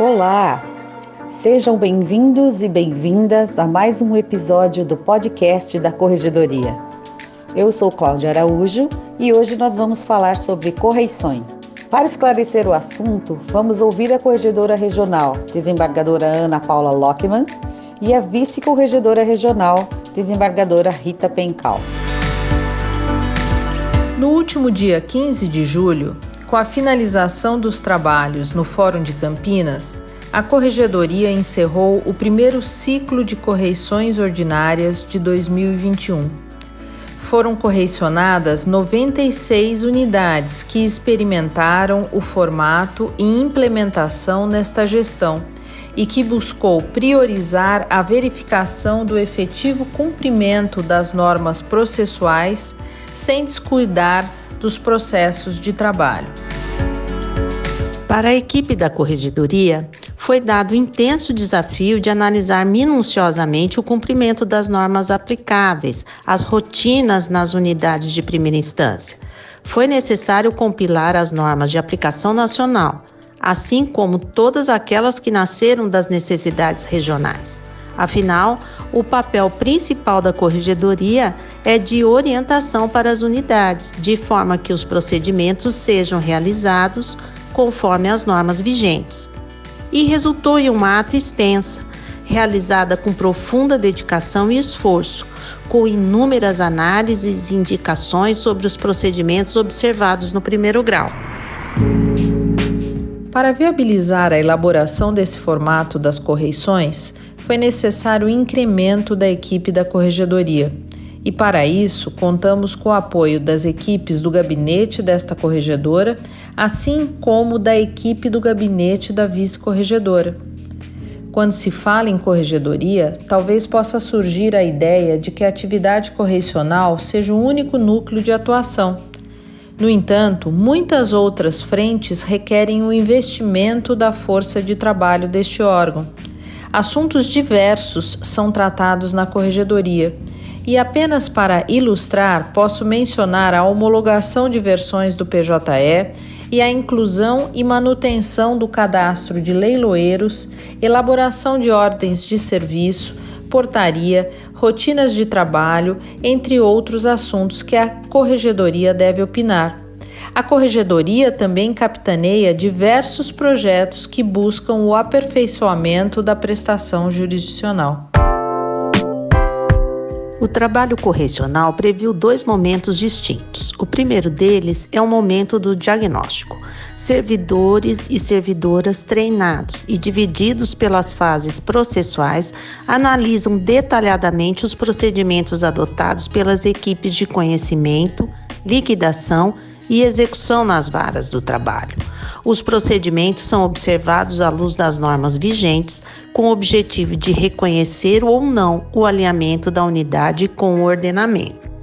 Olá! Sejam bem-vindos e bem-vindas a mais um episódio do podcast da Corregedoria. Eu sou Cláudia Araújo e hoje nós vamos falar sobre correições. Para esclarecer o assunto, vamos ouvir a corregedora regional, desembargadora Ana Paula Lockman, e a vice-corregedora regional, desembargadora Rita Pencal. No último dia 15 de julho, com a finalização dos trabalhos no Fórum de Campinas, a Corregedoria encerrou o primeiro ciclo de correições ordinárias de 2021. Foram correcionadas 96 unidades que experimentaram o formato e implementação nesta gestão e que buscou priorizar a verificação do efetivo cumprimento das normas processuais sem descuidar dos processos de trabalho. Para a equipe da Corregedoria, foi dado o intenso desafio de analisar minuciosamente o cumprimento das normas aplicáveis, as rotinas nas unidades de primeira instância. Foi necessário compilar as normas de aplicação nacional, assim como todas aquelas que nasceram das necessidades regionais. Afinal, o papel principal da corregedoria é de orientação para as unidades, de forma que os procedimentos sejam realizados conforme as normas vigentes. E resultou em uma ata extensa, realizada com profunda dedicação e esforço, com inúmeras análises e indicações sobre os procedimentos observados no primeiro grau. Para viabilizar a elaboração desse formato das correições, foi necessário o incremento da equipe da corregedoria. E para isso, contamos com o apoio das equipes do gabinete desta corregedora, assim como da equipe do gabinete da vice-corregedora. Quando se fala em corregedoria, talvez possa surgir a ideia de que a atividade correcional seja o único núcleo de atuação no entanto, muitas outras frentes requerem o investimento da força de trabalho deste órgão. Assuntos diversos são tratados na corregedoria. E apenas para ilustrar, posso mencionar a homologação de versões do PJE e a inclusão e manutenção do cadastro de leiloeiros, elaboração de ordens de serviço, portaria, rotinas de trabalho, entre outros assuntos que a corregedoria deve opinar. A corregedoria também capitaneia diversos projetos que buscam o aperfeiçoamento da prestação jurisdicional. O trabalho correcional previu dois momentos distintos. O primeiro deles é o momento do diagnóstico. Servidores e servidoras treinados e divididos pelas fases processuais analisam detalhadamente os procedimentos adotados pelas equipes de conhecimento, liquidação e execução nas varas do trabalho. Os procedimentos são observados à luz das normas vigentes, com o objetivo de reconhecer ou não o alinhamento da unidade com o ordenamento.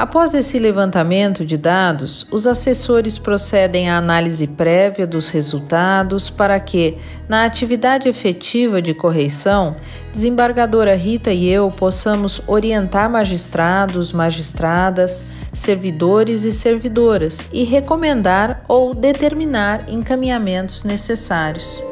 Após esse levantamento de dados, os assessores procedem à análise prévia dos resultados para que, na atividade efetiva de correição, desembargadora Rita e eu possamos orientar magistrados, magistradas, servidores e servidoras e recomendar ou determinar encaminhamentos necessários.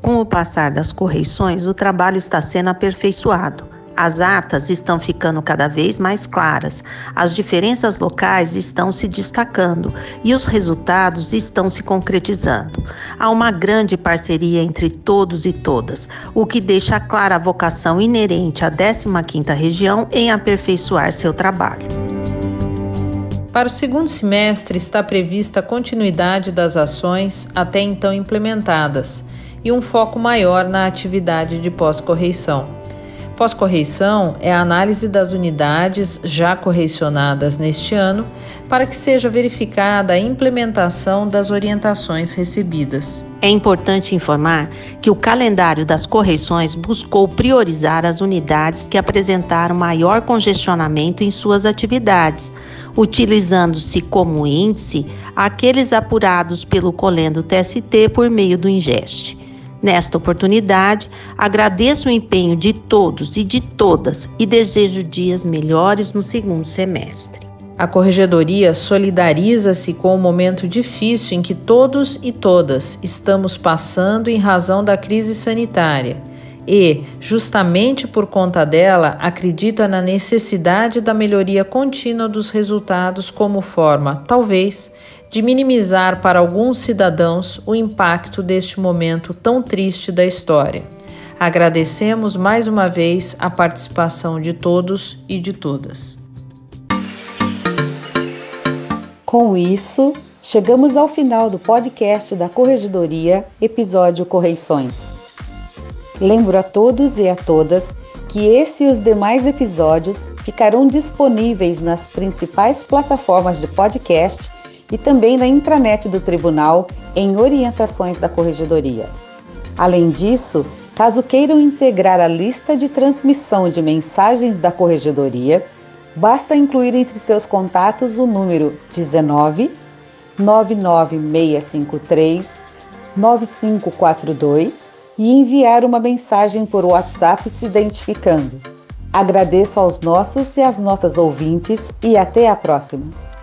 Com o passar das correições, o trabalho está sendo aperfeiçoado as atas estão ficando cada vez mais claras, as diferenças locais estão se destacando e os resultados estão se concretizando. Há uma grande parceria entre todos e todas, o que deixa clara a vocação inerente à 15ª região em aperfeiçoar seu trabalho. Para o segundo semestre está prevista a continuidade das ações até então implementadas e um foco maior na atividade de pós-correição. Pós-correição é a análise das unidades já correcionadas neste ano para que seja verificada a implementação das orientações recebidas. É importante informar que o calendário das correições buscou priorizar as unidades que apresentaram maior congestionamento em suas atividades, utilizando-se como índice aqueles apurados pelo Colendo TST por meio do INGEST. Nesta oportunidade, agradeço o empenho de todos e de todas e desejo dias melhores no segundo semestre. A Corregedoria solidariza-se com o momento difícil em que todos e todas estamos passando em razão da crise sanitária e, justamente por conta dela, acredita na necessidade da melhoria contínua dos resultados como forma, talvez, de minimizar para alguns cidadãos o impacto deste momento tão triste da história. Agradecemos mais uma vez a participação de todos e de todas. Com isso, chegamos ao final do podcast da Corregedoria, episódio Correições. Lembro a todos e a todas que esse e os demais episódios ficarão disponíveis nas principais plataformas de podcast e também na intranet do Tribunal em orientações da Corregedoria. Além disso, caso queiram integrar a lista de transmissão de mensagens da Corregedoria, Basta incluir entre seus contatos o número 19 99653 9542 e enviar uma mensagem por WhatsApp se identificando. Agradeço aos nossos e às nossas ouvintes e até a próxima!